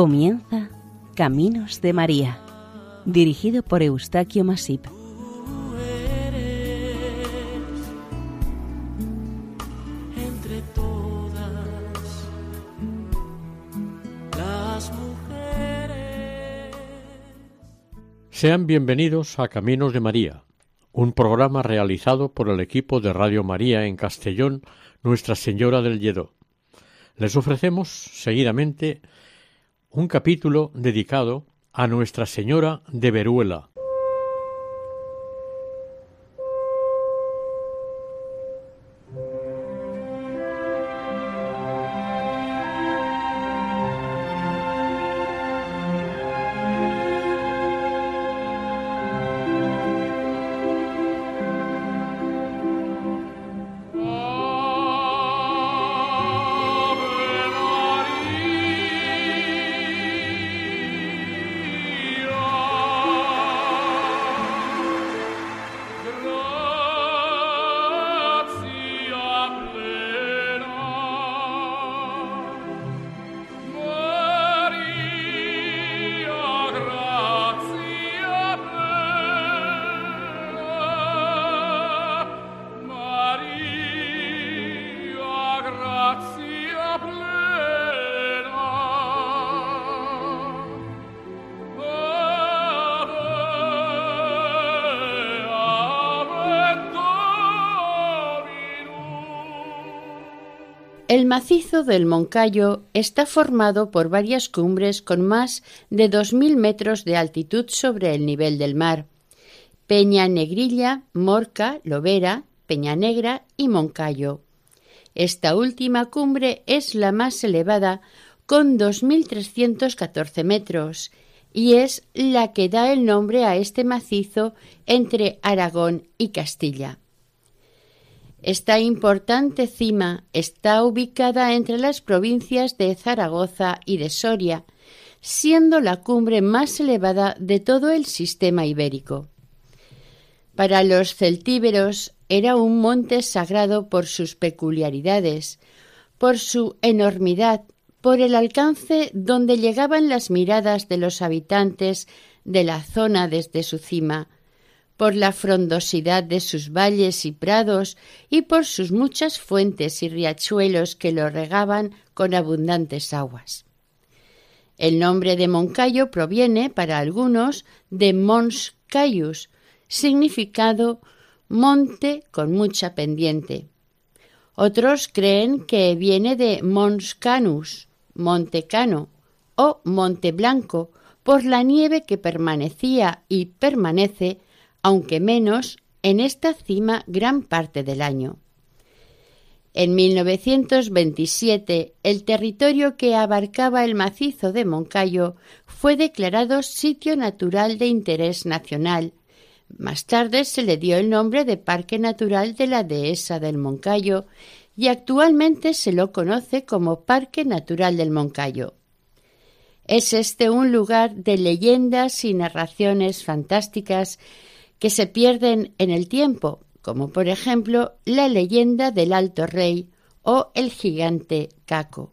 Comienza Caminos de María, dirigido por Eustaquio Masip. Entre todas las mujeres. Sean bienvenidos a Caminos de María, un programa realizado por el equipo de Radio María en Castellón, Nuestra Señora del Lledó. Les ofrecemos seguidamente un capítulo dedicado a Nuestra Señora de Veruela. Macizo del Moncayo está formado por varias cumbres con más de dos mil metros de altitud sobre el nivel del mar. Peña Negrilla, Morca, Lobera, Peña Negra y Moncayo. Esta última cumbre es la más elevada, con 2.314 metros, y es la que da el nombre a este macizo entre Aragón y Castilla. Esta importante cima está ubicada entre las provincias de Zaragoza y de Soria, siendo la cumbre más elevada de todo el sistema ibérico. Para los celtíberos era un monte sagrado por sus peculiaridades, por su enormidad, por el alcance donde llegaban las miradas de los habitantes de la zona desde su cima, por la frondosidad de sus valles y prados y por sus muchas fuentes y riachuelos que lo regaban con abundantes aguas. El nombre de Moncayo proviene, para algunos, de Mons Caius, significado monte con mucha pendiente. Otros creen que viene de Mons Canus, monte cano, o monte blanco, por la nieve que permanecía y permanece aunque menos, en esta cima gran parte del año. En 1927, el territorio que abarcaba el macizo de Moncayo fue declarado sitio natural de interés nacional. Más tarde se le dio el nombre de Parque Natural de la Dehesa del Moncayo y actualmente se lo conoce como Parque Natural del Moncayo. Es este un lugar de leyendas y narraciones fantásticas que se pierden en el tiempo, como por ejemplo la leyenda del Alto Rey o el gigante Caco.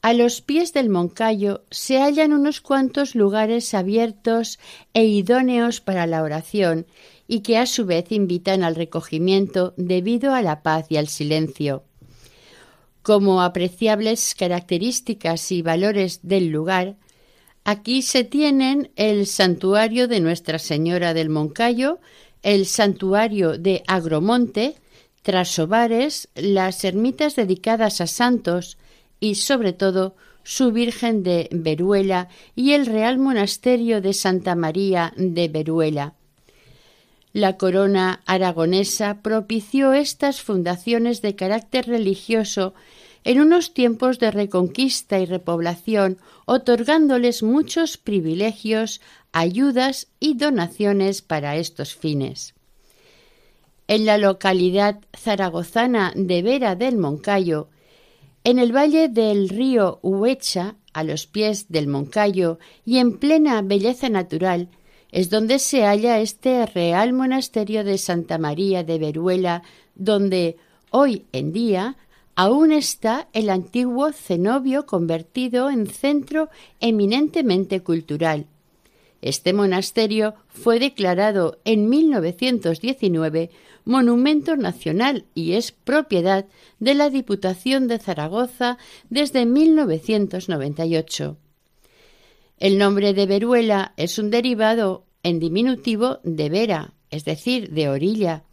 A los pies del Moncayo se hallan unos cuantos lugares abiertos e idóneos para la oración y que a su vez invitan al recogimiento debido a la paz y al silencio. Como apreciables características y valores del lugar, Aquí se tienen el santuario de Nuestra Señora del Moncayo, el santuario de Agromonte, Trasobares, las ermitas dedicadas a santos y, sobre todo, su Virgen de Veruela y el Real Monasterio de Santa María de Veruela. La corona aragonesa propició estas fundaciones de carácter religioso en unos tiempos de reconquista y repoblación, otorgándoles muchos privilegios, ayudas y donaciones para estos fines. En la localidad zaragozana de Vera del Moncayo, en el valle del río Huecha, a los pies del Moncayo y en plena belleza natural, es donde se halla este real monasterio de Santa María de Veruela, donde hoy en día aún está el antiguo cenobio convertido en centro eminentemente cultural. Este monasterio fue declarado en 1919 Monumento Nacional y es propiedad de la Diputación de Zaragoza desde 1998. El nombre de Veruela es un derivado en diminutivo de vera, es decir, de orilla.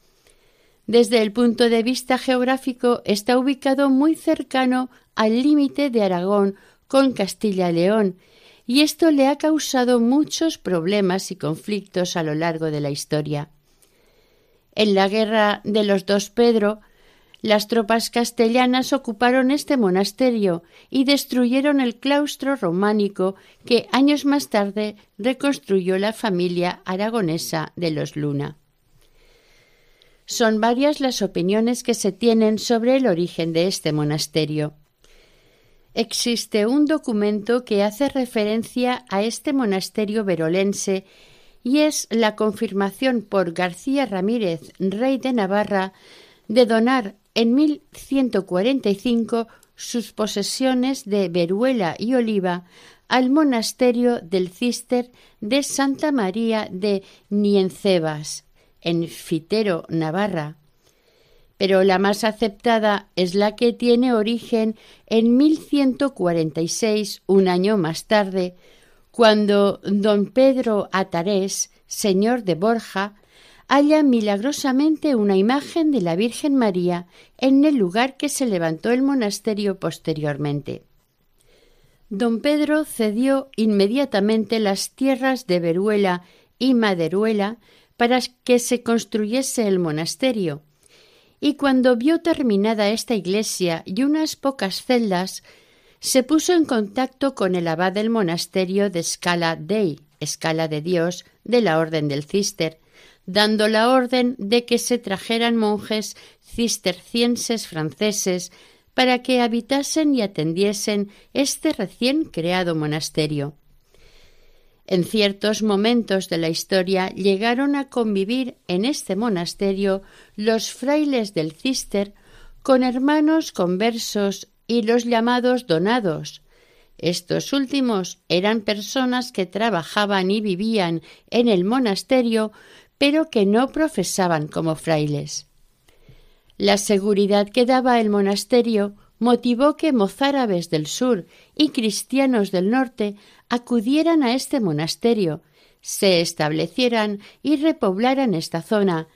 Desde el punto de vista geográfico está ubicado muy cercano al límite de Aragón con Castilla y León, y esto le ha causado muchos problemas y conflictos a lo largo de la historia. En la guerra de los dos Pedro, las tropas castellanas ocuparon este monasterio y destruyeron el claustro románico que años más tarde reconstruyó la familia aragonesa de los Luna. Son varias las opiniones que se tienen sobre el origen de este monasterio. Existe un documento que hace referencia a este monasterio verolense y es la confirmación por García Ramírez, rey de Navarra, de donar en 1145 sus posesiones de Veruela y Oliva al monasterio del Cister de Santa María de Niencebas, en Fitero, Navarra. Pero la más aceptada es la que tiene origen en 1146, un año más tarde, cuando don Pedro Atarés, señor de Borja, halla milagrosamente una imagen de la Virgen María en el lugar que se levantó el monasterio posteriormente. Don Pedro cedió inmediatamente las tierras de Veruela y Maderuela para que se construyese el monasterio, y cuando vio terminada esta iglesia y unas pocas celdas, se puso en contacto con el abad del monasterio de Scala Dei, escala de Dios, de la Orden del Cister, dando la orden de que se trajeran monjes cistercienses franceses para que habitasen y atendiesen este recién creado monasterio. En ciertos momentos de la historia llegaron a convivir en este monasterio los frailes del cister con hermanos conversos y los llamados donados. Estos últimos eran personas que trabajaban y vivían en el monasterio pero que no profesaban como frailes. La seguridad que daba el monasterio motivó que mozárabes del sur y cristianos del norte acudieran a este monasterio, se establecieran y repoblaran esta zona,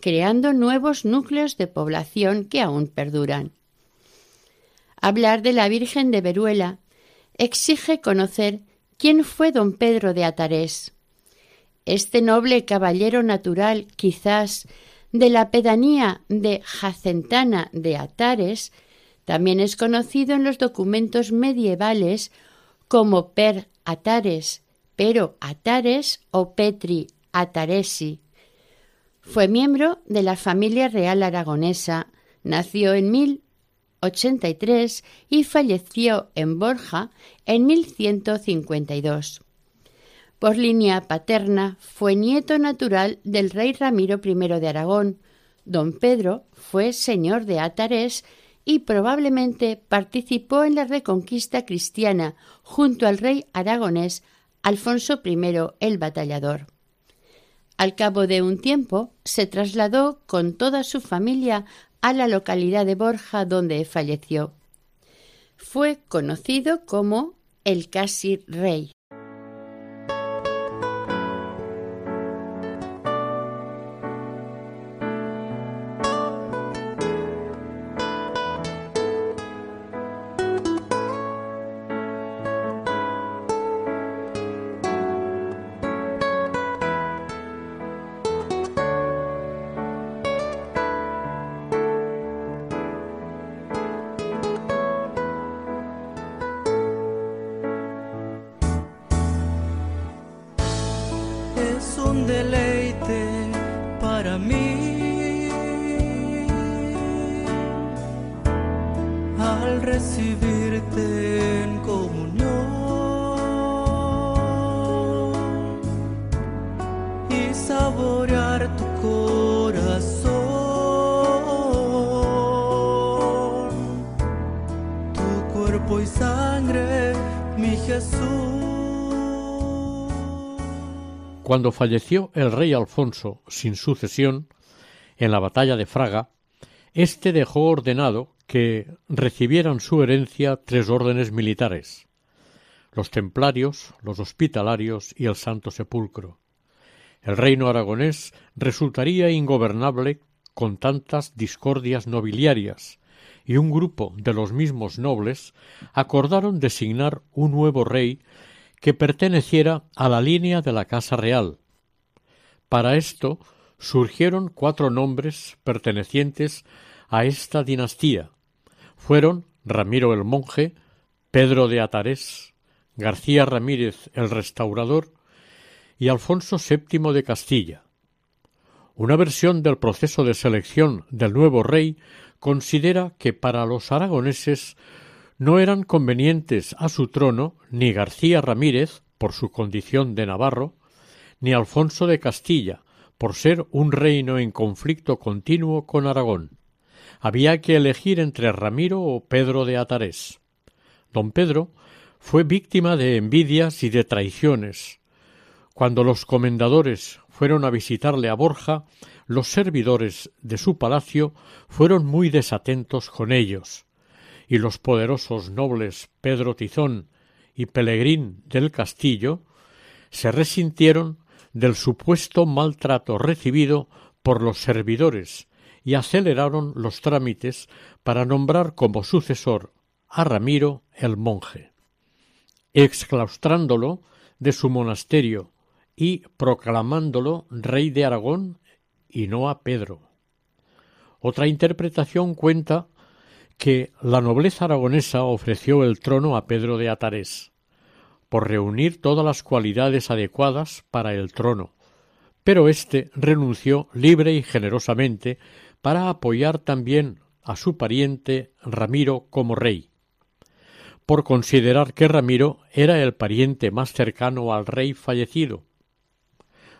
creando nuevos núcleos de población que aún perduran. Hablar de la Virgen de Veruela exige conocer quién fue don Pedro de Atarés. Este noble caballero natural, quizás de la pedanía de Jacentana de Atares, también es conocido en los documentos medievales como Per Atares, pero Atares o Petri Ataresi. Fue miembro de la familia real aragonesa, nació en 1083 y falleció en Borja en 1152. Por línea paterna fue nieto natural del rey Ramiro I de Aragón. Don Pedro fue señor de Atares y probablemente participó en la reconquista cristiana junto al rey aragonés Alfonso I el Batallador. Al cabo de un tiempo se trasladó con toda su familia a la localidad de Borja donde falleció. Fue conocido como el casi rey. Cuando falleció el rey Alfonso sin sucesión en la batalla de Fraga, éste dejó ordenado que recibieran su herencia tres órdenes militares los templarios, los hospitalarios y el Santo Sepulcro. El reino aragonés resultaría ingobernable con tantas discordias nobiliarias, y un grupo de los mismos nobles acordaron designar un nuevo rey que perteneciera a la línea de la Casa Real. Para esto surgieron cuatro nombres pertenecientes a esta dinastía. Fueron Ramiro el Monje, Pedro de Atarés, García Ramírez el Restaurador y Alfonso VII de Castilla. Una versión del proceso de selección del nuevo rey considera que para los aragoneses no eran convenientes a su trono ni García Ramírez, por su condición de navarro, ni Alfonso de Castilla, por ser un reino en conflicto continuo con Aragón. Había que elegir entre Ramiro o Pedro de Atarés. Don Pedro fue víctima de envidias y de traiciones. Cuando los comendadores fueron a visitarle a Borja, los servidores de su palacio fueron muy desatentos con ellos y los poderosos nobles Pedro Tizón y Pelegrín del Castillo se resintieron del supuesto maltrato recibido por los servidores y aceleraron los trámites para nombrar como sucesor a Ramiro el monje, exclaustrándolo de su monasterio y proclamándolo rey de Aragón y no a Pedro. Otra interpretación cuenta que la nobleza aragonesa ofreció el trono a Pedro de Atarés, por reunir todas las cualidades adecuadas para el trono, pero éste renunció libre y generosamente para apoyar también a su pariente Ramiro como rey, por considerar que Ramiro era el pariente más cercano al rey fallecido.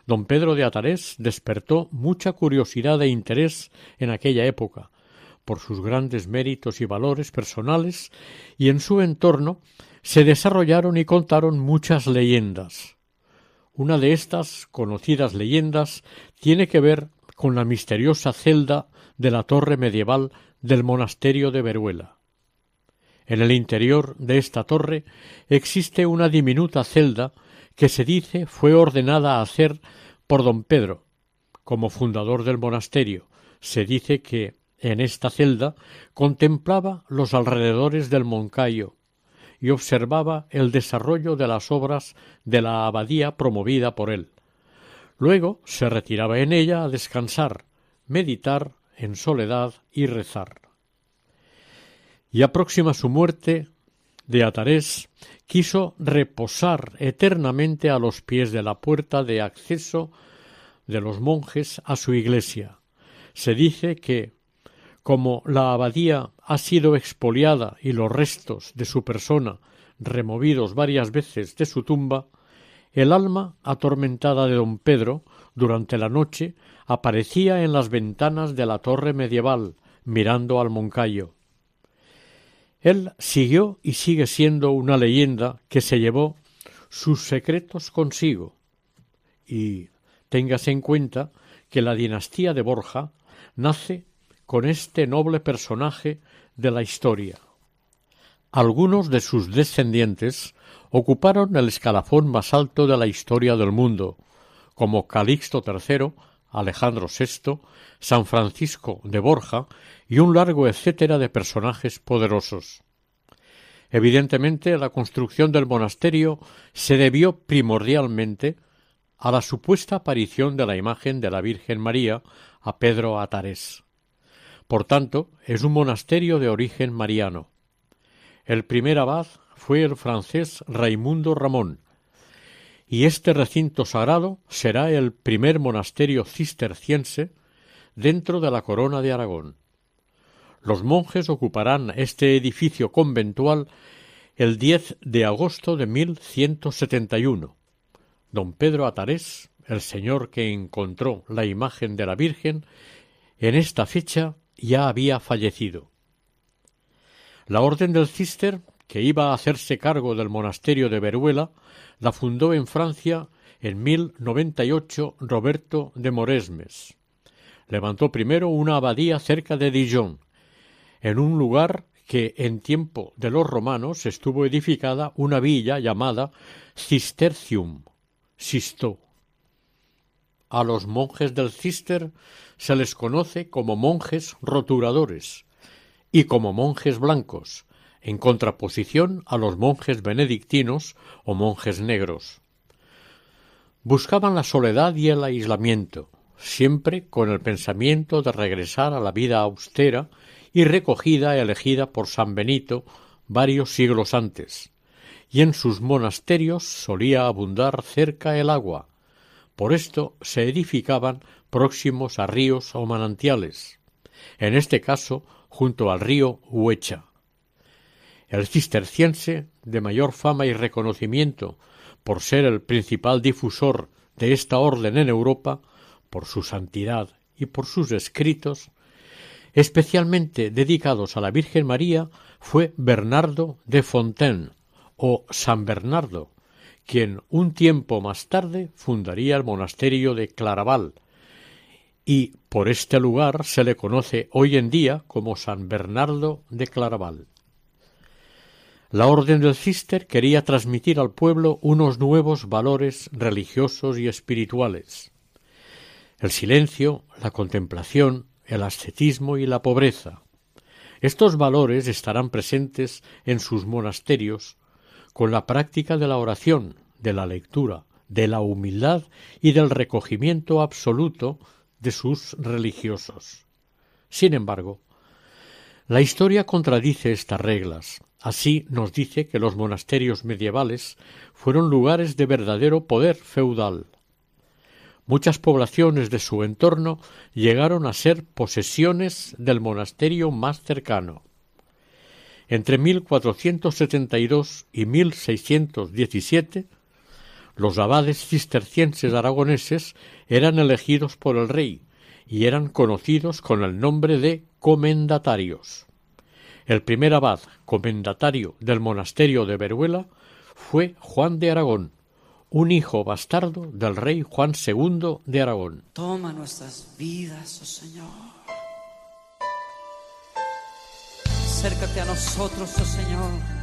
Don Pedro de Atarés despertó mucha curiosidad e interés en aquella época, por sus grandes méritos y valores personales, y en su entorno se desarrollaron y contaron muchas leyendas. Una de estas conocidas leyendas tiene que ver con la misteriosa celda de la torre medieval del monasterio de Veruela. En el interior de esta torre existe una diminuta celda que se dice fue ordenada a hacer por don Pedro. Como fundador del monasterio, se dice que en esta celda contemplaba los alrededores del Moncayo y observaba el desarrollo de las obras de la abadía promovida por él. Luego se retiraba en ella a descansar, meditar en soledad y rezar. Y próxima su muerte, de Atarés quiso reposar eternamente a los pies de la puerta de acceso de los monjes a su iglesia. Se dice que como la abadía ha sido expoliada y los restos de su persona removidos varias veces de su tumba, el alma atormentada de don Pedro durante la noche aparecía en las ventanas de la torre medieval mirando al Moncayo. Él siguió y sigue siendo una leyenda que se llevó sus secretos consigo. Y téngase en cuenta que la dinastía de Borja nace con este noble personaje de la historia. Algunos de sus descendientes ocuparon el escalafón más alto de la historia del mundo, como Calixto III, Alejandro VI, San Francisco de Borja y un largo etcétera de personajes poderosos. Evidentemente, la construcción del monasterio se debió primordialmente a la supuesta aparición de la imagen de la Virgen María a Pedro Atarés. Por tanto, es un monasterio de origen mariano. El primer abad fue el francés Raimundo Ramón, y este recinto sagrado será el primer monasterio cisterciense dentro de la corona de Aragón. Los monjes ocuparán este edificio conventual el 10 de agosto de 1171. Don Pedro Atarés, el señor que encontró la imagen de la Virgen, en esta fecha ya había fallecido. La Orden del Cister, que iba a hacerse cargo del monasterio de Veruela, la fundó en Francia en 1098 Roberto de Moresmes. Levantó primero una abadía cerca de Dijon, en un lugar que en tiempo de los romanos estuvo edificada una villa llamada Cistercium, Sisto. A los monjes del Cister se les conoce como monjes roturadores y como monjes blancos, en contraposición a los monjes benedictinos o monjes negros. Buscaban la soledad y el aislamiento, siempre con el pensamiento de regresar a la vida austera y recogida elegida por San Benito varios siglos antes, y en sus monasterios solía abundar cerca el agua. Por esto se edificaban próximos a ríos o manantiales, en este caso junto al río Huecha. El cisterciense, de mayor fama y reconocimiento por ser el principal difusor de esta orden en Europa, por su santidad y por sus escritos, especialmente dedicados a la Virgen María, fue Bernardo de Fontaine, o San Bernardo, quien un tiempo más tarde fundaría el monasterio de Claraval, y por este lugar se le conoce hoy en día como San Bernardo de Claraval. La Orden del Cister quería transmitir al pueblo unos nuevos valores religiosos y espirituales. El silencio, la contemplación, el ascetismo y la pobreza. Estos valores estarán presentes en sus monasterios con la práctica de la oración, de la lectura, de la humildad y del recogimiento absoluto de sus religiosos. Sin embargo, la historia contradice estas reglas. Así nos dice que los monasterios medievales fueron lugares de verdadero poder feudal. Muchas poblaciones de su entorno llegaron a ser posesiones del monasterio más cercano. Entre 1472 y 1617 los abades cistercienses aragoneses eran elegidos por el rey y eran conocidos con el nombre de comendatarios. El primer abad comendatario del monasterio de Veruela fue Juan de Aragón, un hijo bastardo del rey Juan II de Aragón. Toma nuestras vidas, oh Señor. Acércate a nosotros, oh Señor.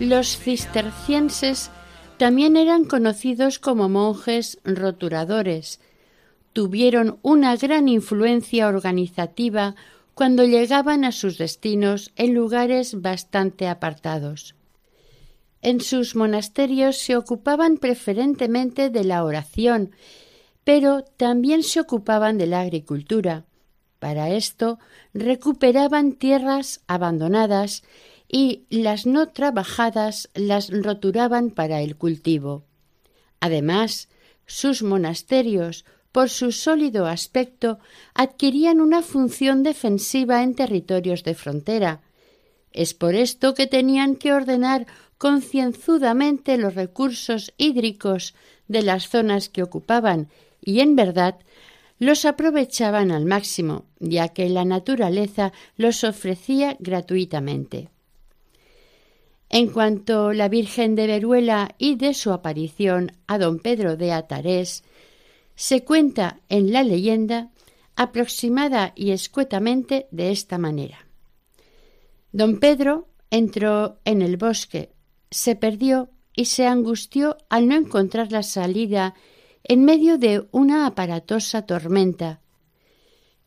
Los cistercienses también eran conocidos como monjes roturadores. Tuvieron una gran influencia organizativa cuando llegaban a sus destinos en lugares bastante apartados. En sus monasterios se ocupaban preferentemente de la oración, pero también se ocupaban de la agricultura. Para esto recuperaban tierras abandonadas y las no trabajadas las roturaban para el cultivo. Además, sus monasterios, por su sólido aspecto, adquirían una función defensiva en territorios de frontera. Es por esto que tenían que ordenar concienzudamente los recursos hídricos de las zonas que ocupaban y, en verdad, los aprovechaban al máximo, ya que la naturaleza los ofrecía gratuitamente. En cuanto la Virgen de Veruela y de su aparición a don Pedro de Atarés, se cuenta en la leyenda aproximada y escuetamente de esta manera. Don Pedro entró en el bosque, se perdió y se angustió al no encontrar la salida en medio de una aparatosa tormenta.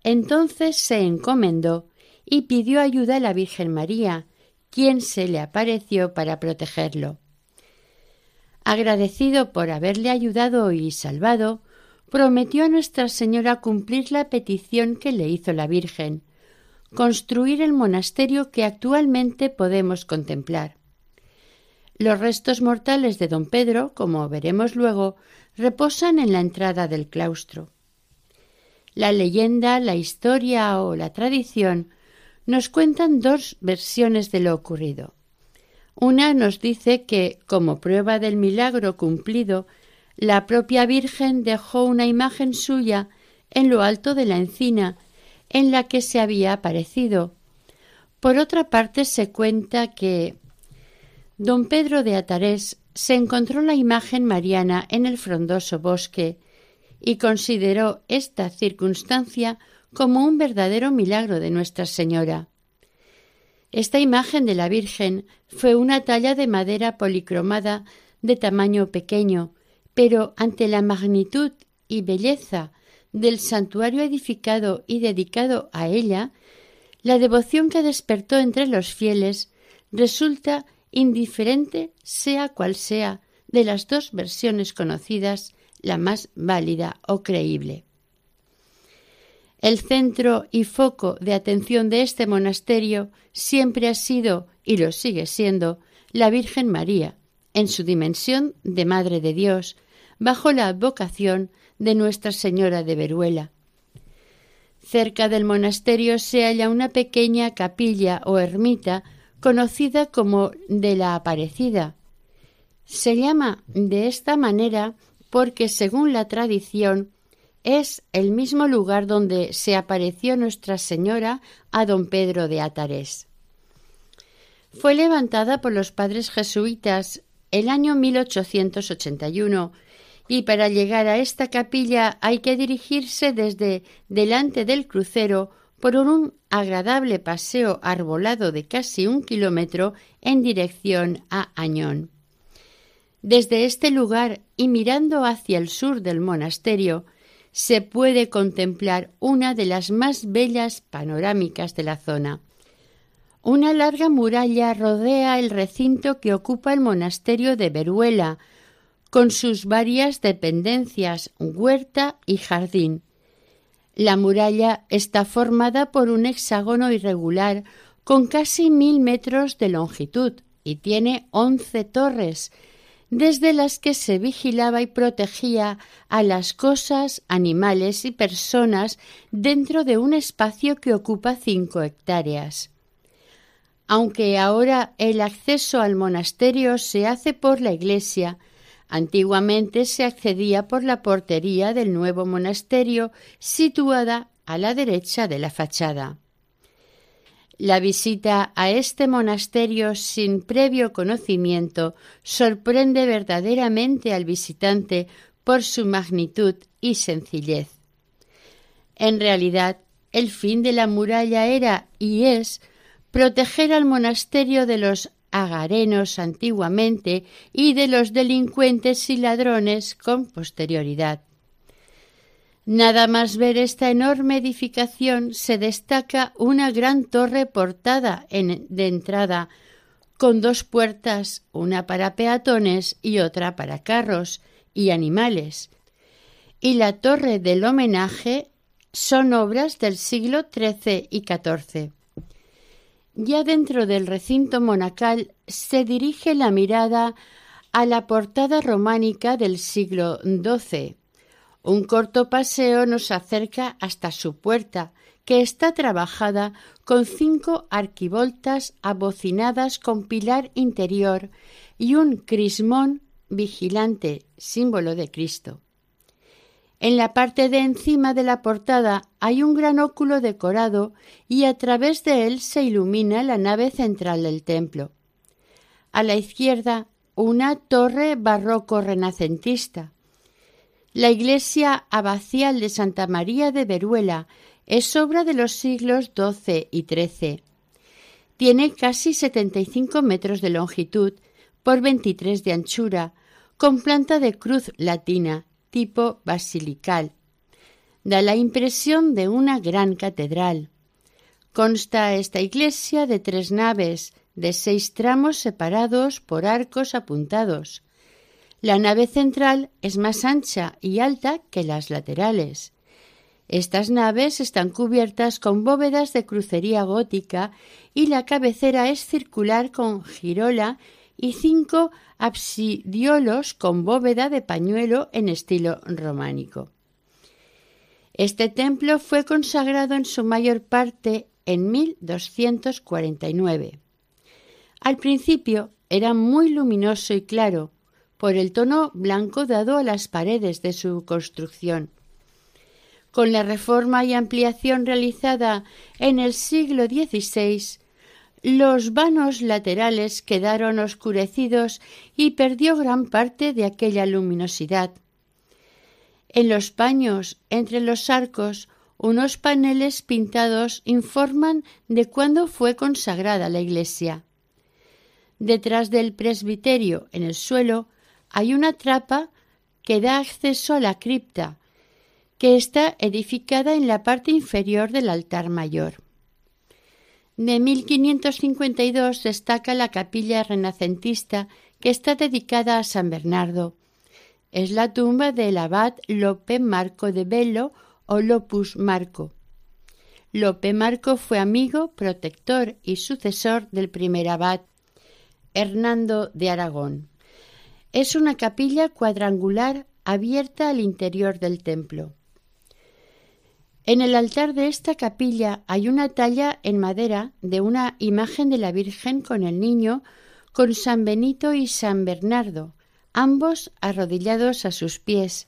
Entonces se encomendó y pidió ayuda a la Virgen María, quien se le apareció para protegerlo. Agradecido por haberle ayudado y salvado, prometió a Nuestra Señora cumplir la petición que le hizo la Virgen, construir el monasterio que actualmente podemos contemplar. Los restos mortales de don Pedro, como veremos luego, reposan en la entrada del claustro. La leyenda, la historia o la tradición nos cuentan dos versiones de lo ocurrido. Una nos dice que, como prueba del milagro cumplido, la propia Virgen dejó una imagen suya en lo alto de la encina en la que se había aparecido. Por otra parte, se cuenta que don Pedro de Atarés se encontró la imagen mariana en el frondoso bosque y consideró esta circunstancia como un verdadero milagro de Nuestra Señora. Esta imagen de la Virgen fue una talla de madera policromada de tamaño pequeño, pero ante la magnitud y belleza del santuario edificado y dedicado a ella, la devoción que despertó entre los fieles resulta indiferente sea cual sea de las dos versiones conocidas la más válida o creíble. El centro y foco de atención de este monasterio siempre ha sido, y lo sigue siendo, la Virgen María, en su dimensión de Madre de Dios, bajo la advocación de Nuestra Señora de Veruela. Cerca del monasterio se halla una pequeña capilla o ermita conocida como de la Aparecida. Se llama de esta manera porque, según la tradición, es el mismo lugar donde se apareció Nuestra Señora a don Pedro de Atarés. Fue levantada por los padres jesuitas el año 1881 y para llegar a esta capilla hay que dirigirse desde delante del crucero por un agradable paseo arbolado de casi un kilómetro en dirección a Añón. Desde este lugar y mirando hacia el sur del monasterio, se puede contemplar una de las más bellas panorámicas de la zona. Una larga muralla rodea el recinto que ocupa el monasterio de Veruela, con sus varias dependencias, huerta y jardín. La muralla está formada por un hexágono irregular con casi mil metros de longitud y tiene once torres, desde las que se vigilaba y protegía a las cosas, animales y personas dentro de un espacio que ocupa cinco hectáreas. Aunque ahora el acceso al monasterio se hace por la iglesia, Antiguamente se accedía por la portería del nuevo monasterio situada a la derecha de la fachada. La visita a este monasterio sin previo conocimiento sorprende verdaderamente al visitante por su magnitud y sencillez. En realidad, el fin de la muralla era y es proteger al monasterio de los agarenos antiguamente y de los delincuentes y ladrones con posterioridad. Nada más ver esta enorme edificación se destaca una gran torre portada en, de entrada, con dos puertas, una para peatones y otra para carros y animales. Y la torre del homenaje son obras del siglo XIII y XIV. Ya dentro del recinto monacal se dirige la mirada a la portada románica del siglo XII. Un corto paseo nos acerca hasta su puerta, que está trabajada con cinco arquivoltas abocinadas con pilar interior y un crismón vigilante, símbolo de Cristo. En la parte de encima de la portada hay un gran óculo decorado y a través de él se ilumina la nave central del templo. A la izquierda, una torre barroco renacentista. La iglesia abacial de Santa María de Veruela es obra de los siglos XII y XIII. Tiene casi 75 metros de longitud por 23 de anchura, con planta de cruz latina, tipo basilical. Da la impresión de una gran catedral. Consta esta iglesia de tres naves, de seis tramos separados por arcos apuntados. La nave central es más ancha y alta que las laterales. Estas naves están cubiertas con bóvedas de crucería gótica y la cabecera es circular con girola y cinco absidiolos con bóveda de pañuelo en estilo románico. Este templo fue consagrado en su mayor parte en 1249. Al principio era muy luminoso y claro por el tono blanco dado a las paredes de su construcción. Con la reforma y ampliación realizada en el siglo XVI, los vanos laterales quedaron oscurecidos y perdió gran parte de aquella luminosidad. En los paños, entre los arcos, unos paneles pintados informan de cuándo fue consagrada la iglesia. Detrás del presbiterio, en el suelo, hay una trapa que da acceso a la cripta, que está edificada en la parte inferior del altar mayor. De 1552 destaca la capilla renacentista que está dedicada a San Bernardo. Es la tumba del abad Lope Marco de Bello o Lopus Marco. Lope Marco fue amigo, protector y sucesor del primer abad, Hernando de Aragón. Es una capilla cuadrangular abierta al interior del templo. En el altar de esta capilla hay una talla en madera de una imagen de la Virgen con el niño, con San Benito y San Bernardo, ambos arrodillados a sus pies.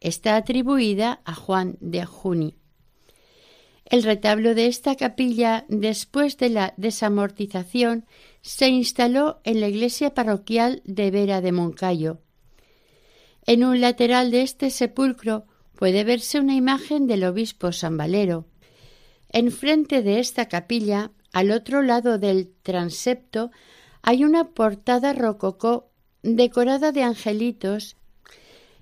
Está atribuida a Juan de Juni. El retablo de esta capilla, después de la desamortización, se instaló en la iglesia parroquial de Vera de Moncayo. En un lateral de este sepulcro puede verse una imagen del obispo San Valero. Enfrente de esta capilla, al otro lado del transepto, hay una portada rococó decorada de angelitos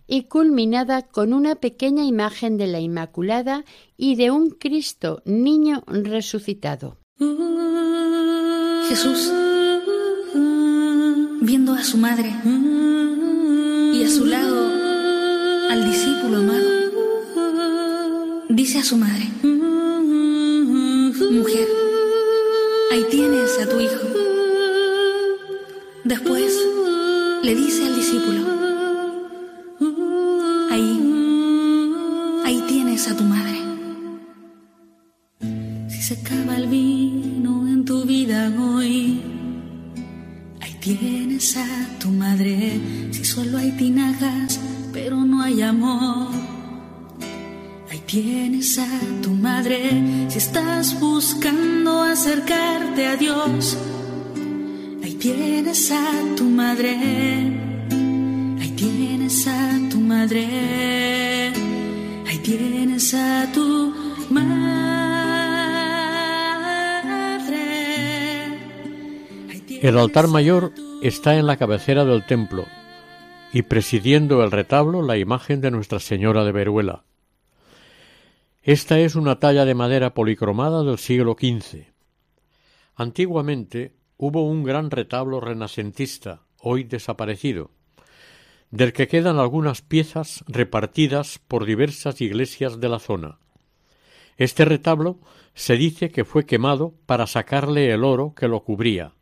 y culminada con una pequeña imagen de la Inmaculada y de un Cristo niño resucitado. Jesús, viendo a su madre y a su lado al discípulo amado, dice a su madre, mujer, ahí tienes a tu hijo. Después le dice al discípulo, tienes a tu madre. Si solo hay tinajas, pero no hay amor Tienes a tu madre si estás buscando acercarte a Dios. Ahí tienes a tu madre. Ahí tienes a tu madre. Ahí tienes a tu madre. El altar mayor está en la cabecera del templo y presidiendo el retablo la imagen de Nuestra Señora de Veruela esta es una talla de madera policromada del siglo XV. Antiguamente hubo un gran retablo renacentista, hoy desaparecido, del que quedan algunas piezas repartidas por diversas iglesias de la zona. Este retablo se dice que fue quemado para sacarle el oro que lo cubría.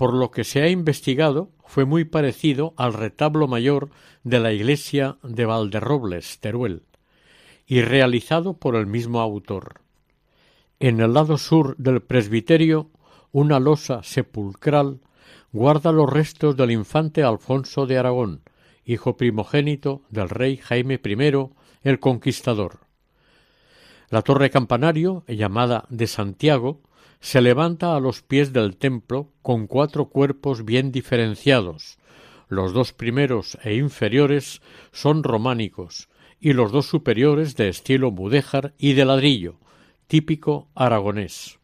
Por lo que se ha investigado, fue muy parecido al retablo mayor de la iglesia de Valderrobles, Teruel, y realizado por el mismo autor. En el lado sur del presbiterio, una losa sepulcral guarda los restos del infante Alfonso de Aragón, hijo primogénito del rey Jaime I el Conquistador. La torre campanario, llamada de Santiago, se levanta a los pies del templo con cuatro cuerpos bien diferenciados. Los dos primeros e inferiores son románicos y los dos superiores de estilo mudéjar y de ladrillo, típico aragonés.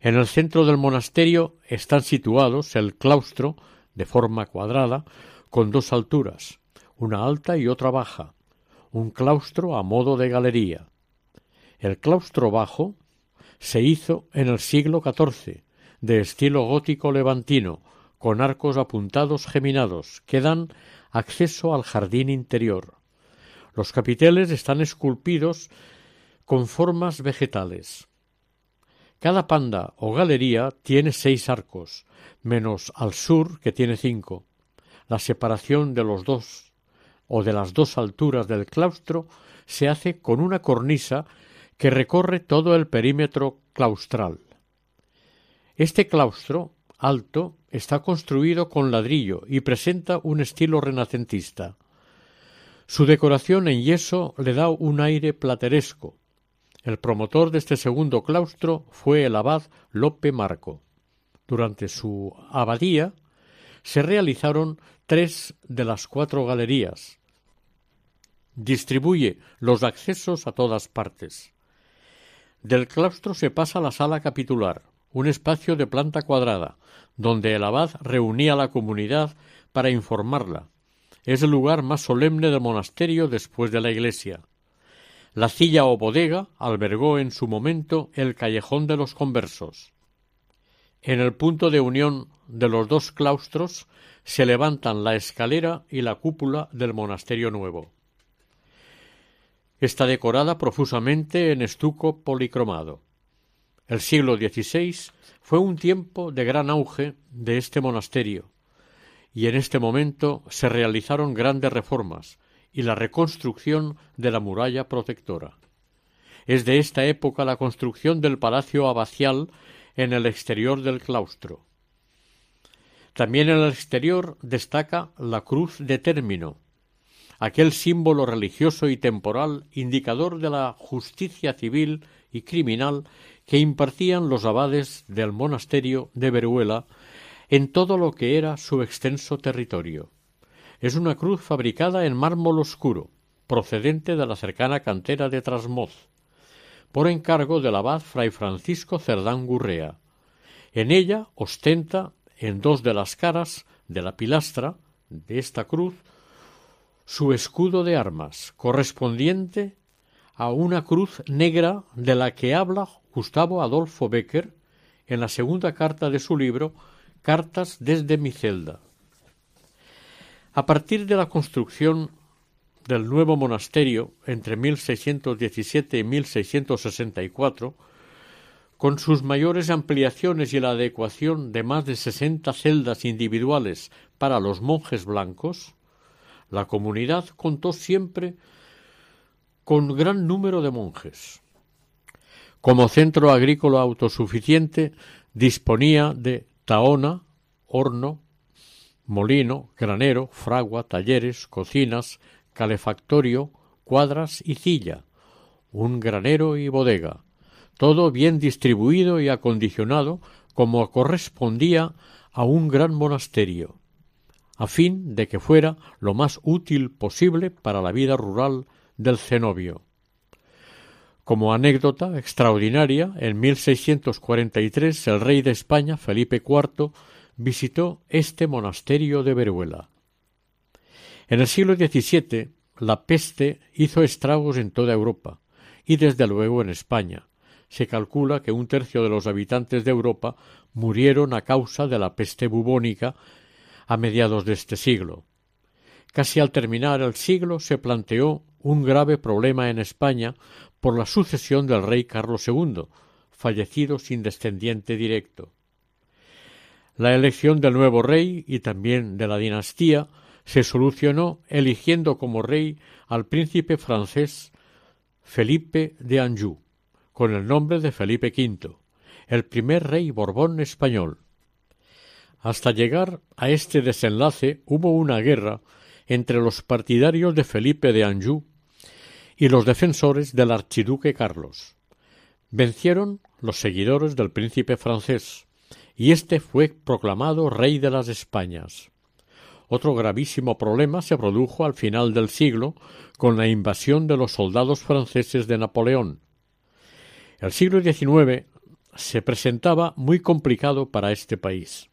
En el centro del monasterio están situados el claustro, de forma cuadrada, con dos alturas, una alta y otra baja, un claustro a modo de galería. El claustro bajo se hizo en el siglo XIV, de estilo gótico levantino, con arcos apuntados geminados, que dan acceso al jardín interior. Los capiteles están esculpidos con formas vegetales. Cada panda o galería tiene seis arcos, menos al sur, que tiene cinco. La separación de los dos o de las dos alturas del claustro se hace con una cornisa que recorre todo el perímetro claustral. Este claustro alto está construido con ladrillo y presenta un estilo renacentista. Su decoración en yeso le da un aire plateresco. El promotor de este segundo claustro fue el abad Lope Marco. Durante su abadía se realizaron tres de las cuatro galerías. Distribuye los accesos a todas partes. Del claustro se pasa a la sala capitular, un espacio de planta cuadrada, donde el abad reunía a la comunidad para informarla. Es el lugar más solemne del monasterio después de la iglesia. La silla o bodega albergó en su momento el callejón de los conversos. En el punto de unión de los dos claustros se levantan la escalera y la cúpula del monasterio nuevo. Está decorada profusamente en estuco policromado. El siglo XVI fue un tiempo de gran auge de este monasterio, y en este momento se realizaron grandes reformas y la reconstrucción de la muralla protectora. Es de esta época la construcción del palacio abacial en el exterior del claustro. También en el exterior destaca la cruz de término, aquel símbolo religioso y temporal indicador de la justicia civil y criminal que impartían los abades del monasterio de Veruela en todo lo que era su extenso territorio. Es una cruz fabricada en mármol oscuro, procedente de la cercana cantera de Trasmoz, por encargo del abad fray Francisco Cerdán Gurrea. En ella ostenta en dos de las caras de la pilastra de esta cruz su escudo de armas, correspondiente a una cruz negra de la que habla Gustavo Adolfo Becker en la segunda carta de su libro Cartas desde mi celda. A partir de la construcción del nuevo monasterio entre 1617 y 1664, con sus mayores ampliaciones y la adecuación de más de sesenta celdas individuales para los monjes blancos, la comunidad contó siempre con gran número de monjes. Como centro agrícola autosuficiente, disponía de taona, horno, molino, granero, fragua, talleres, cocinas, calefactorio, cuadras y silla, un granero y bodega, todo bien distribuido y acondicionado como correspondía a un gran monasterio a fin de que fuera lo más útil posible para la vida rural del cenobio. Como anécdota extraordinaria, en 1643 el rey de España, Felipe IV, visitó este monasterio de Veruela. En el siglo XVII, la peste hizo estragos en toda Europa y desde luego en España. Se calcula que un tercio de los habitantes de Europa murieron a causa de la peste bubónica a mediados de este siglo. Casi al terminar el siglo se planteó un grave problema en España por la sucesión del rey Carlos II, fallecido sin descendiente directo. La elección del nuevo rey y también de la dinastía se solucionó eligiendo como rey al príncipe francés Felipe de Anjou, con el nombre de Felipe V, el primer rey Borbón español. Hasta llegar a este desenlace hubo una guerra entre los partidarios de Felipe de Anjou y los defensores del archiduque Carlos. Vencieron los seguidores del príncipe francés, y éste fue proclamado rey de las Españas. Otro gravísimo problema se produjo al final del siglo con la invasión de los soldados franceses de Napoleón. El siglo XIX se presentaba muy complicado para este país.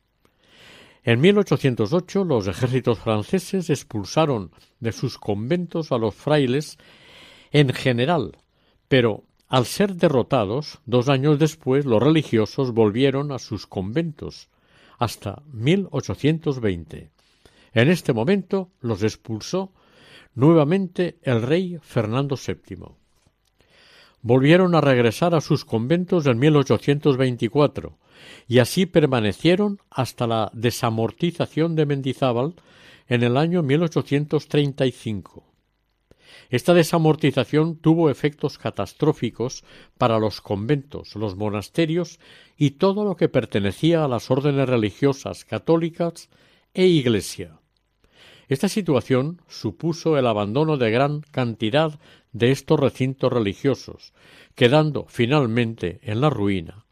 En 1808 los ejércitos franceses expulsaron de sus conventos a los frailes en general, pero al ser derrotados, dos años después los religiosos volvieron a sus conventos, hasta 1820. En este momento los expulsó nuevamente el rey Fernando VII. Volvieron a regresar a sus conventos en 1824 y así permanecieron hasta la desamortización de Mendizábal en el año 1835. Esta desamortización tuvo efectos catastróficos para los conventos, los monasterios y todo lo que pertenecía a las órdenes religiosas católicas e Iglesia. Esta situación supuso el abandono de gran cantidad de estos recintos religiosos, quedando finalmente en la ruina.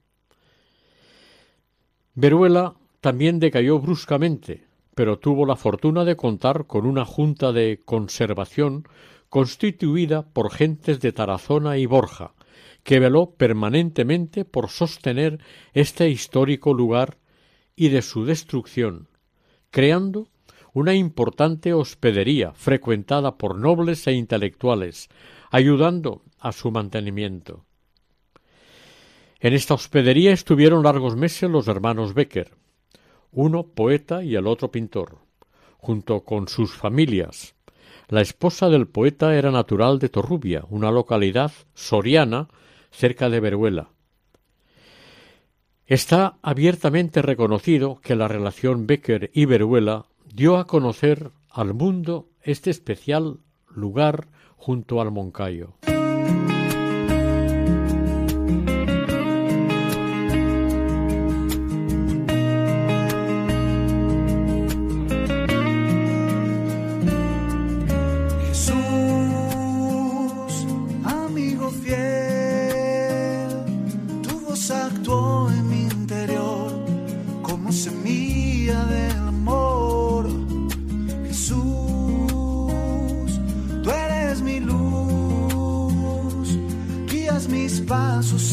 Veruela también decayó bruscamente, pero tuvo la fortuna de contar con una junta de conservación constituida por gentes de Tarazona y Borja, que veló permanentemente por sostener este histórico lugar y de su destrucción, creando una importante hospedería frecuentada por nobles e intelectuales, ayudando a su mantenimiento. En esta hospedería estuvieron largos meses los hermanos Becker, uno poeta y el otro pintor, junto con sus familias, la esposa del poeta era natural de Torrubia, una localidad soriana cerca de Veruela. Está abiertamente reconocido que la relación Becker y Veruela dio a conocer al mundo este especial lugar junto al Moncayo.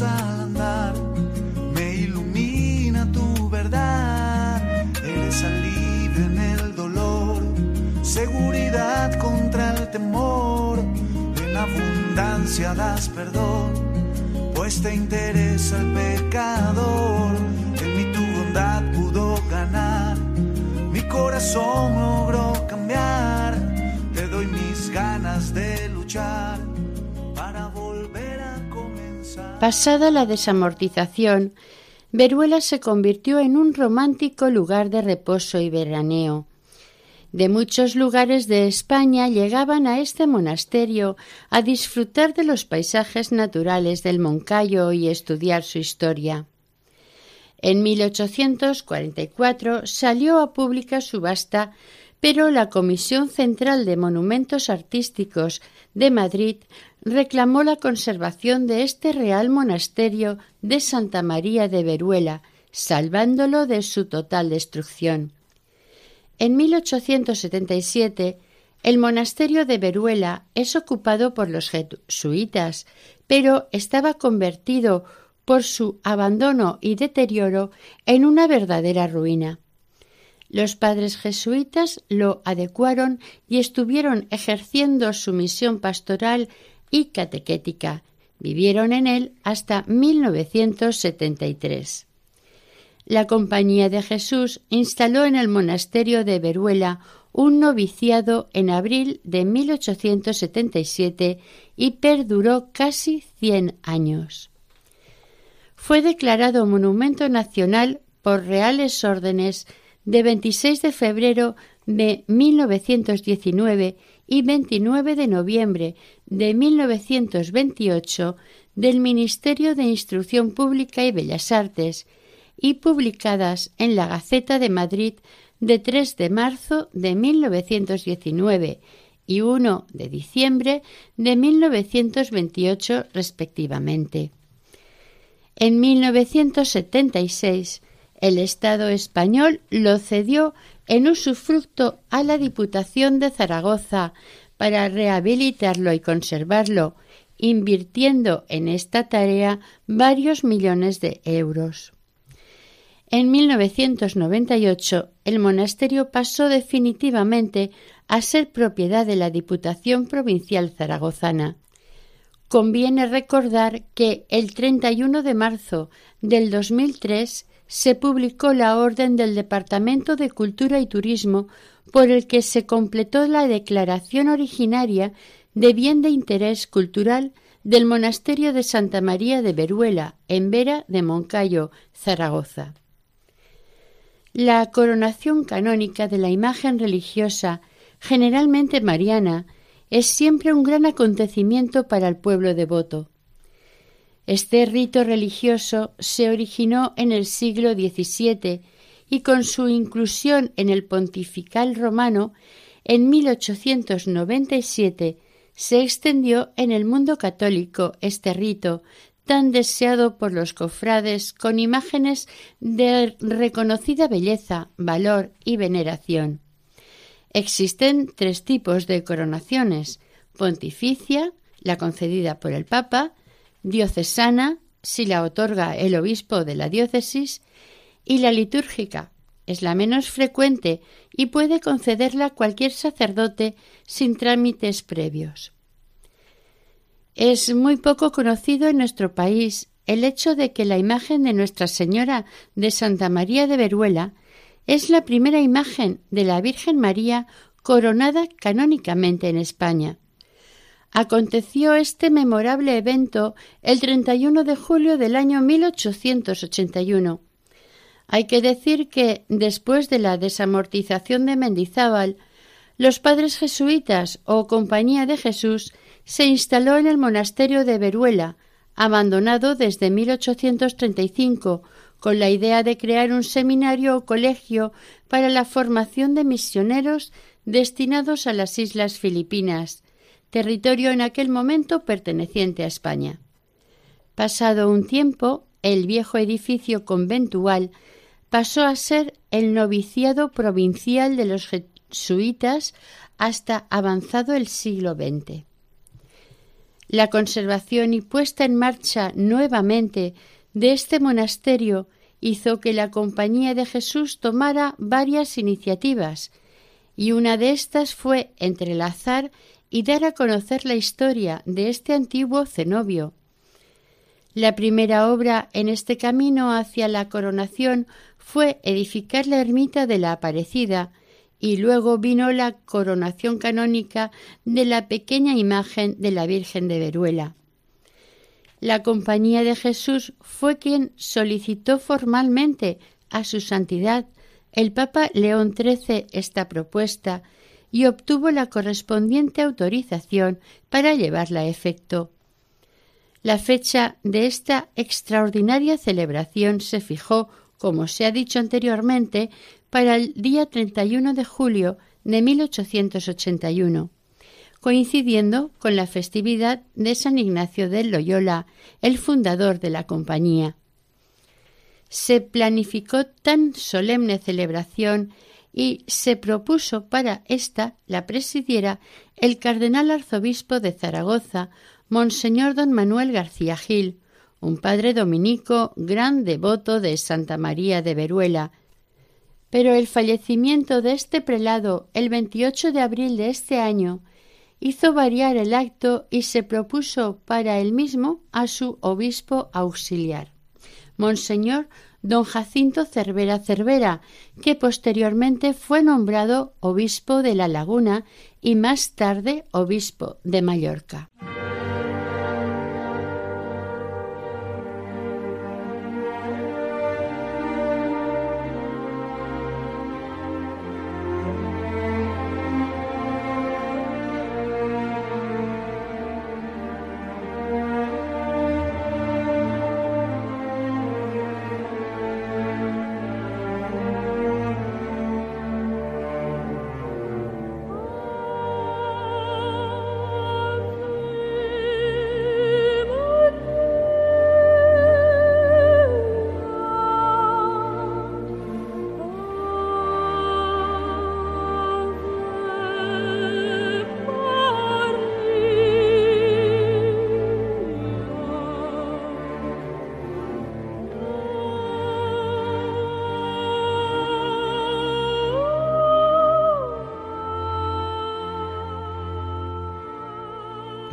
al andar, me ilumina tu verdad. Eres alivio en el dolor, seguridad contra el temor. En abundancia das perdón, pues te interesa el pecador. En mí tu bondad pudo ganar, mi corazón logró cambiar. Te doy mis ganas de luchar. Pasada la desamortización, Veruela se convirtió en un romántico lugar de reposo y veraneo. De muchos lugares de España llegaban a este monasterio a disfrutar de los paisajes naturales del Moncayo y estudiar su historia. En 1844 salió a pública subasta, pero la Comisión Central de Monumentos Artísticos de Madrid reclamó la conservación de este real monasterio de Santa María de Veruela, salvándolo de su total destrucción. En 1877 el monasterio de Veruela es ocupado por los jesuitas, pero estaba convertido por su abandono y deterioro en una verdadera ruina. Los padres jesuitas lo adecuaron y estuvieron ejerciendo su misión pastoral y catequética. Vivieron en él hasta 1973. La Compañía de Jesús instaló en el monasterio de Veruela un noviciado en abril de 1877 y perduró casi 100 años. Fue declarado Monumento Nacional por reales órdenes de 26 de febrero de 1919 y 29 de noviembre de 1928 del Ministerio de Instrucción Pública y Bellas Artes y publicadas en la Gaceta de Madrid de 3 de marzo de 1919 y 1 de diciembre de 1928 respectivamente. En 1976 el Estado español lo cedió en usufructo a la Diputación de Zaragoza para rehabilitarlo y conservarlo, invirtiendo en esta tarea varios millones de euros. En 1998 el monasterio pasó definitivamente a ser propiedad de la Diputación Provincial Zaragozana. Conviene recordar que el 31 de marzo del 2003 se publicó la orden del Departamento de Cultura y Turismo por el que se completó la declaración originaria de bien de interés cultural del monasterio de Santa María de Veruela, en Vera de Moncayo, Zaragoza. La coronación canónica de la imagen religiosa, generalmente mariana, es siempre un gran acontecimiento para el pueblo devoto. Este rito religioso se originó en el siglo XVII y con su inclusión en el pontifical romano en 1897 se extendió en el mundo católico este rito tan deseado por los cofrades con imágenes de reconocida belleza, valor y veneración. Existen tres tipos de coronaciones pontificia, la concedida por el Papa, diocesana, si la otorga el obispo de la diócesis, y la litúrgica, es la menos frecuente y puede concederla cualquier sacerdote sin trámites previos. Es muy poco conocido en nuestro país el hecho de que la imagen de Nuestra Señora de Santa María de Veruela es la primera imagen de la Virgen María coronada canónicamente en España. Aconteció este memorable evento el 31 de julio del año 1881. Hay que decir que, después de la desamortización de Mendizábal, los padres jesuitas o Compañía de Jesús se instaló en el monasterio de Veruela, abandonado desde 1835, con la idea de crear un seminario o colegio para la formación de misioneros destinados a las islas Filipinas, territorio en aquel momento perteneciente a España. Pasado un tiempo, el viejo edificio conventual pasó a ser el noviciado provincial de los jesuitas hasta avanzado el siglo XX. La conservación y puesta en marcha nuevamente de este monasterio hizo que la Compañía de Jesús tomara varias iniciativas, y una de estas fue entrelazar y dar a conocer la historia de este antiguo cenobio. La primera obra en este camino hacia la coronación fue edificar la ermita de la Aparecida, y luego vino la coronación canónica de la pequeña imagen de la Virgen de Veruela. La Compañía de Jesús fue quien solicitó formalmente a su santidad el Papa León XIII esta propuesta y obtuvo la correspondiente autorización para llevarla a efecto. La fecha de esta extraordinaria celebración se fijó, como se ha dicho anteriormente, para el día 31 de julio de 1881, coincidiendo con la festividad de San Ignacio de Loyola, el fundador de la compañía. Se planificó tan solemne celebración y se propuso para esta la presidiera el cardenal arzobispo de Zaragoza, Monseñor don Manuel García Gil, un padre dominico gran devoto de Santa María de Veruela. Pero el fallecimiento de este prelado el 28 de abril de este año hizo variar el acto y se propuso para él mismo a su obispo auxiliar, Monseñor don Jacinto Cervera Cervera, que posteriormente fue nombrado obispo de La Laguna y más tarde obispo de Mallorca.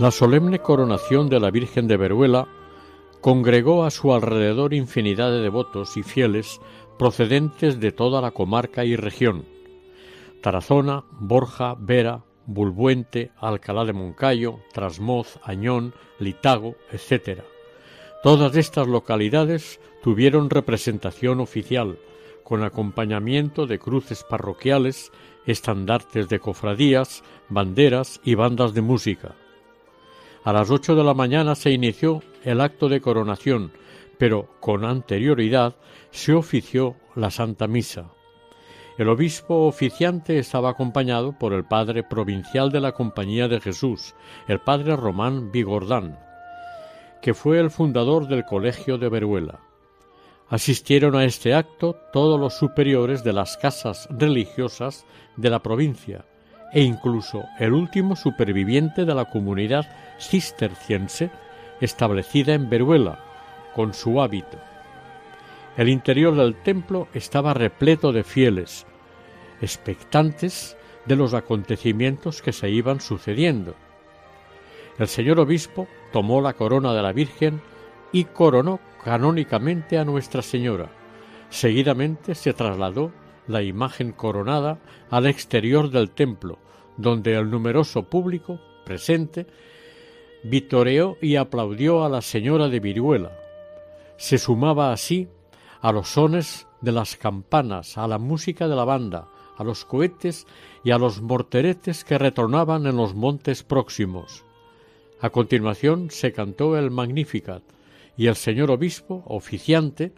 La solemne coronación de la Virgen de Veruela congregó a su alrededor infinidad de devotos y fieles procedentes de toda la comarca y región. Tarazona, Borja, Vera, Bulbuente, Alcalá de Moncayo, Trasmoz, Añón, Litago, etc. Todas estas localidades tuvieron representación oficial, con acompañamiento de cruces parroquiales, estandartes de cofradías, banderas y bandas de música. A las ocho de la mañana se inició el acto de coronación, pero con anterioridad se ofició la Santa Misa. El obispo oficiante estaba acompañado por el padre provincial de la Compañía de Jesús, el padre Román Vigordán, que fue el fundador del Colegio de Veruela. Asistieron a este acto todos los superiores de las casas religiosas de la provincia, e incluso el último superviviente de la comunidad cisterciense establecida en Veruela, con su hábito. El interior del templo estaba repleto de fieles, expectantes de los acontecimientos que se iban sucediendo. El señor obispo tomó la corona de la Virgen y coronó canónicamente a Nuestra Señora. Seguidamente se trasladó la imagen coronada al exterior del templo, donde el numeroso público presente vitoreó y aplaudió a la señora de Viruela. Se sumaba así a los sones de las campanas, a la música de la banda, a los cohetes y a los morteretes que retornaban en los montes próximos. A continuación se cantó el Magnificat y el señor obispo, oficiante,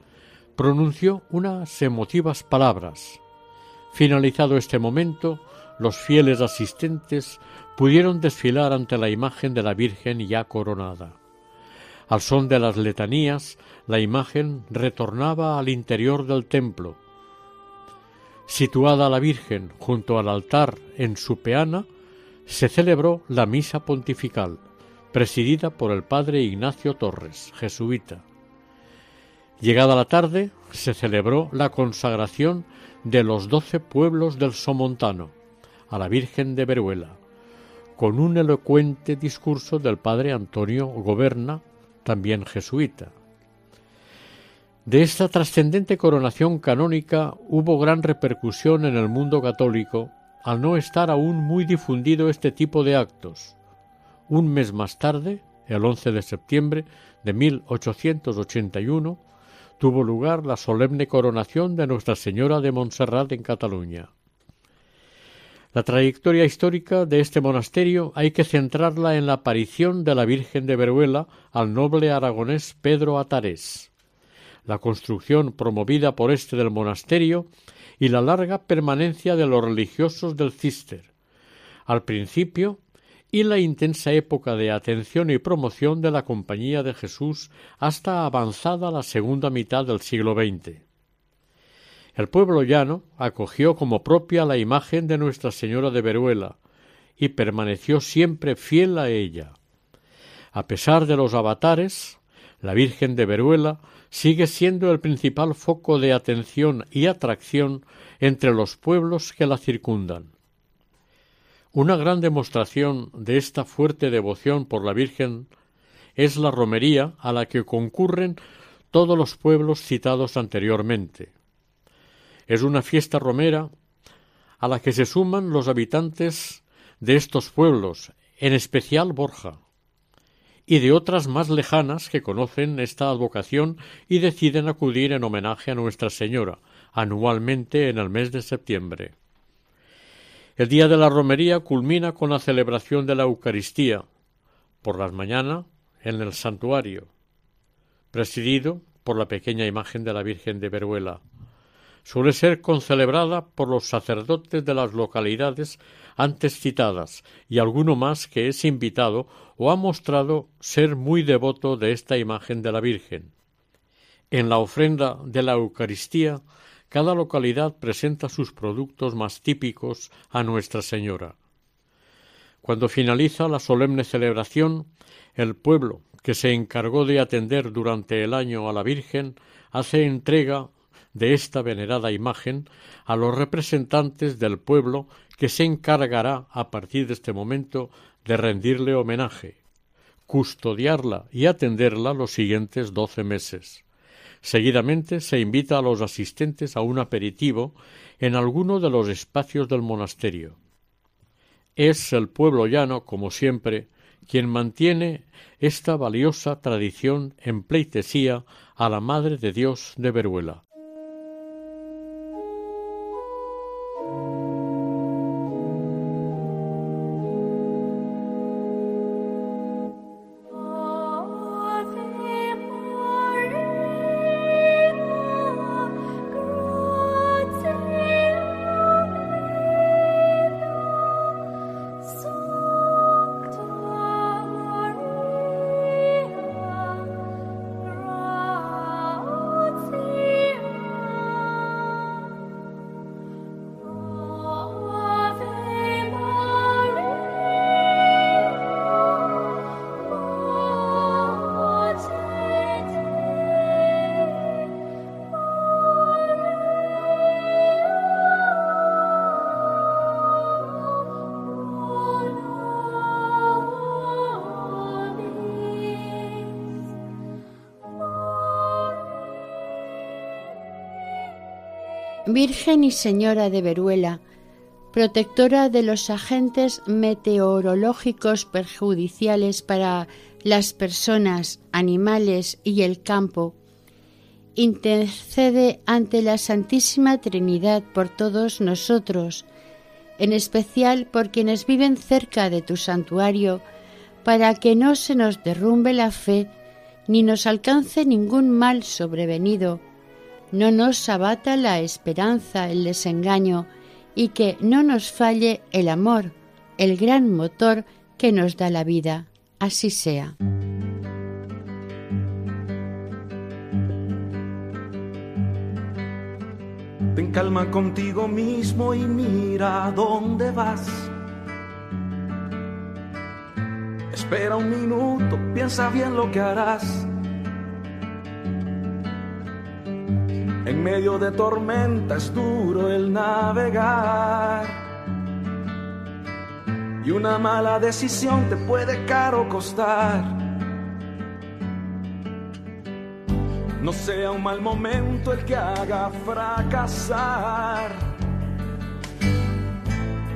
pronunció unas emotivas palabras. Finalizado este momento, los fieles asistentes pudieron desfilar ante la imagen de la Virgen ya coronada. Al son de las letanías, la imagen retornaba al interior del templo. Situada la Virgen junto al altar en su peana, se celebró la misa pontifical, presidida por el padre Ignacio Torres, jesuita. Llegada la tarde, se celebró la consagración de los doce pueblos del Somontano, a la Virgen de Veruela, con un elocuente discurso del padre Antonio Goberna, también jesuita. De esta trascendente coronación canónica hubo gran repercusión en el mundo católico al no estar aún muy difundido este tipo de actos. Un mes más tarde, el 11 de septiembre de 1881, tuvo lugar la solemne coronación de Nuestra Señora de Montserrat en Cataluña. La trayectoria histórica de este monasterio hay que centrarla en la aparición de la Virgen de Veruela al noble aragonés Pedro Atarés, la construcción promovida por este del monasterio y la larga permanencia de los religiosos del Cister, al principio, y la intensa época de atención y promoción de la Compañía de Jesús hasta avanzada la segunda mitad del siglo XX. El pueblo llano acogió como propia la imagen de Nuestra Señora de Veruela y permaneció siempre fiel a ella. A pesar de los avatares, la Virgen de Veruela sigue siendo el principal foco de atención y atracción entre los pueblos que la circundan. Una gran demostración de esta fuerte devoción por la Virgen es la romería a la que concurren todos los pueblos citados anteriormente. Es una fiesta romera a la que se suman los habitantes de estos pueblos, en especial Borja, y de otras más lejanas que conocen esta advocación y deciden acudir en homenaje a Nuestra Señora, anualmente en el mes de septiembre. El día de la romería culmina con la celebración de la Eucaristía, por las mañanas en el santuario, presidido por la pequeña imagen de la Virgen de Veruela, suele ser concelebrada por los sacerdotes de las localidades antes citadas y alguno más que es invitado o ha mostrado ser muy devoto de esta imagen de la Virgen. En la ofrenda de la Eucaristía, cada localidad presenta sus productos más típicos a Nuestra Señora. Cuando finaliza la solemne celebración, el pueblo, que se encargó de atender durante el año a la Virgen, hace entrega de esta venerada imagen a los representantes del pueblo que se encargará a partir de este momento de rendirle homenaje, custodiarla y atenderla los siguientes doce meses. Seguidamente se invita a los asistentes a un aperitivo en alguno de los espacios del monasterio. Es el pueblo llano, como siempre, quien mantiene esta valiosa tradición en pleitesía a la Madre de Dios de Veruela. Virgen y Señora de Veruela, protectora de los agentes meteorológicos perjudiciales para las personas, animales y el campo, intercede ante la Santísima Trinidad por todos nosotros, en especial por quienes viven cerca de tu santuario, para que no se nos derrumbe la fe ni nos alcance ningún mal sobrevenido, no nos abata la esperanza, el desengaño, y que no nos falle el amor, el gran motor que nos da la vida. Así sea. Ten calma contigo mismo y mira dónde vas. Espera un minuto, piensa bien lo que harás En medio de tormenta es duro el navegar. Y una mala decisión te puede caro costar. No sea un mal momento el que haga fracasar.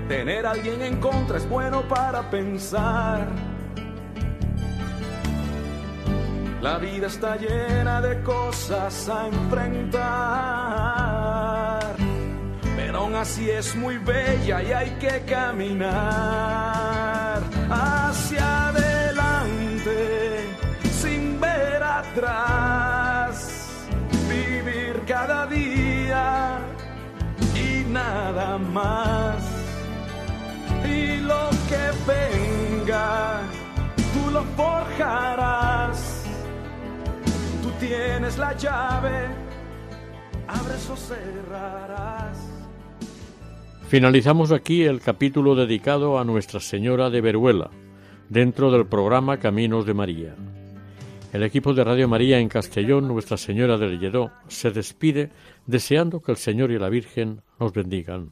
Tener a alguien en contra es bueno para pensar La vida está llena de cosas a enfrentar, pero aún así es muy bella y hay que caminar hacia adelante sin ver atrás, vivir cada día y nada más. Y lo que venga, tú lo forjarás tienes la llave, abres o cerrarás. Finalizamos aquí el capítulo dedicado a Nuestra Señora de Veruela, dentro del programa Caminos de María. El equipo de Radio María en Castellón, Nuestra Señora del Lledó, se despide deseando que el Señor y la Virgen nos bendigan.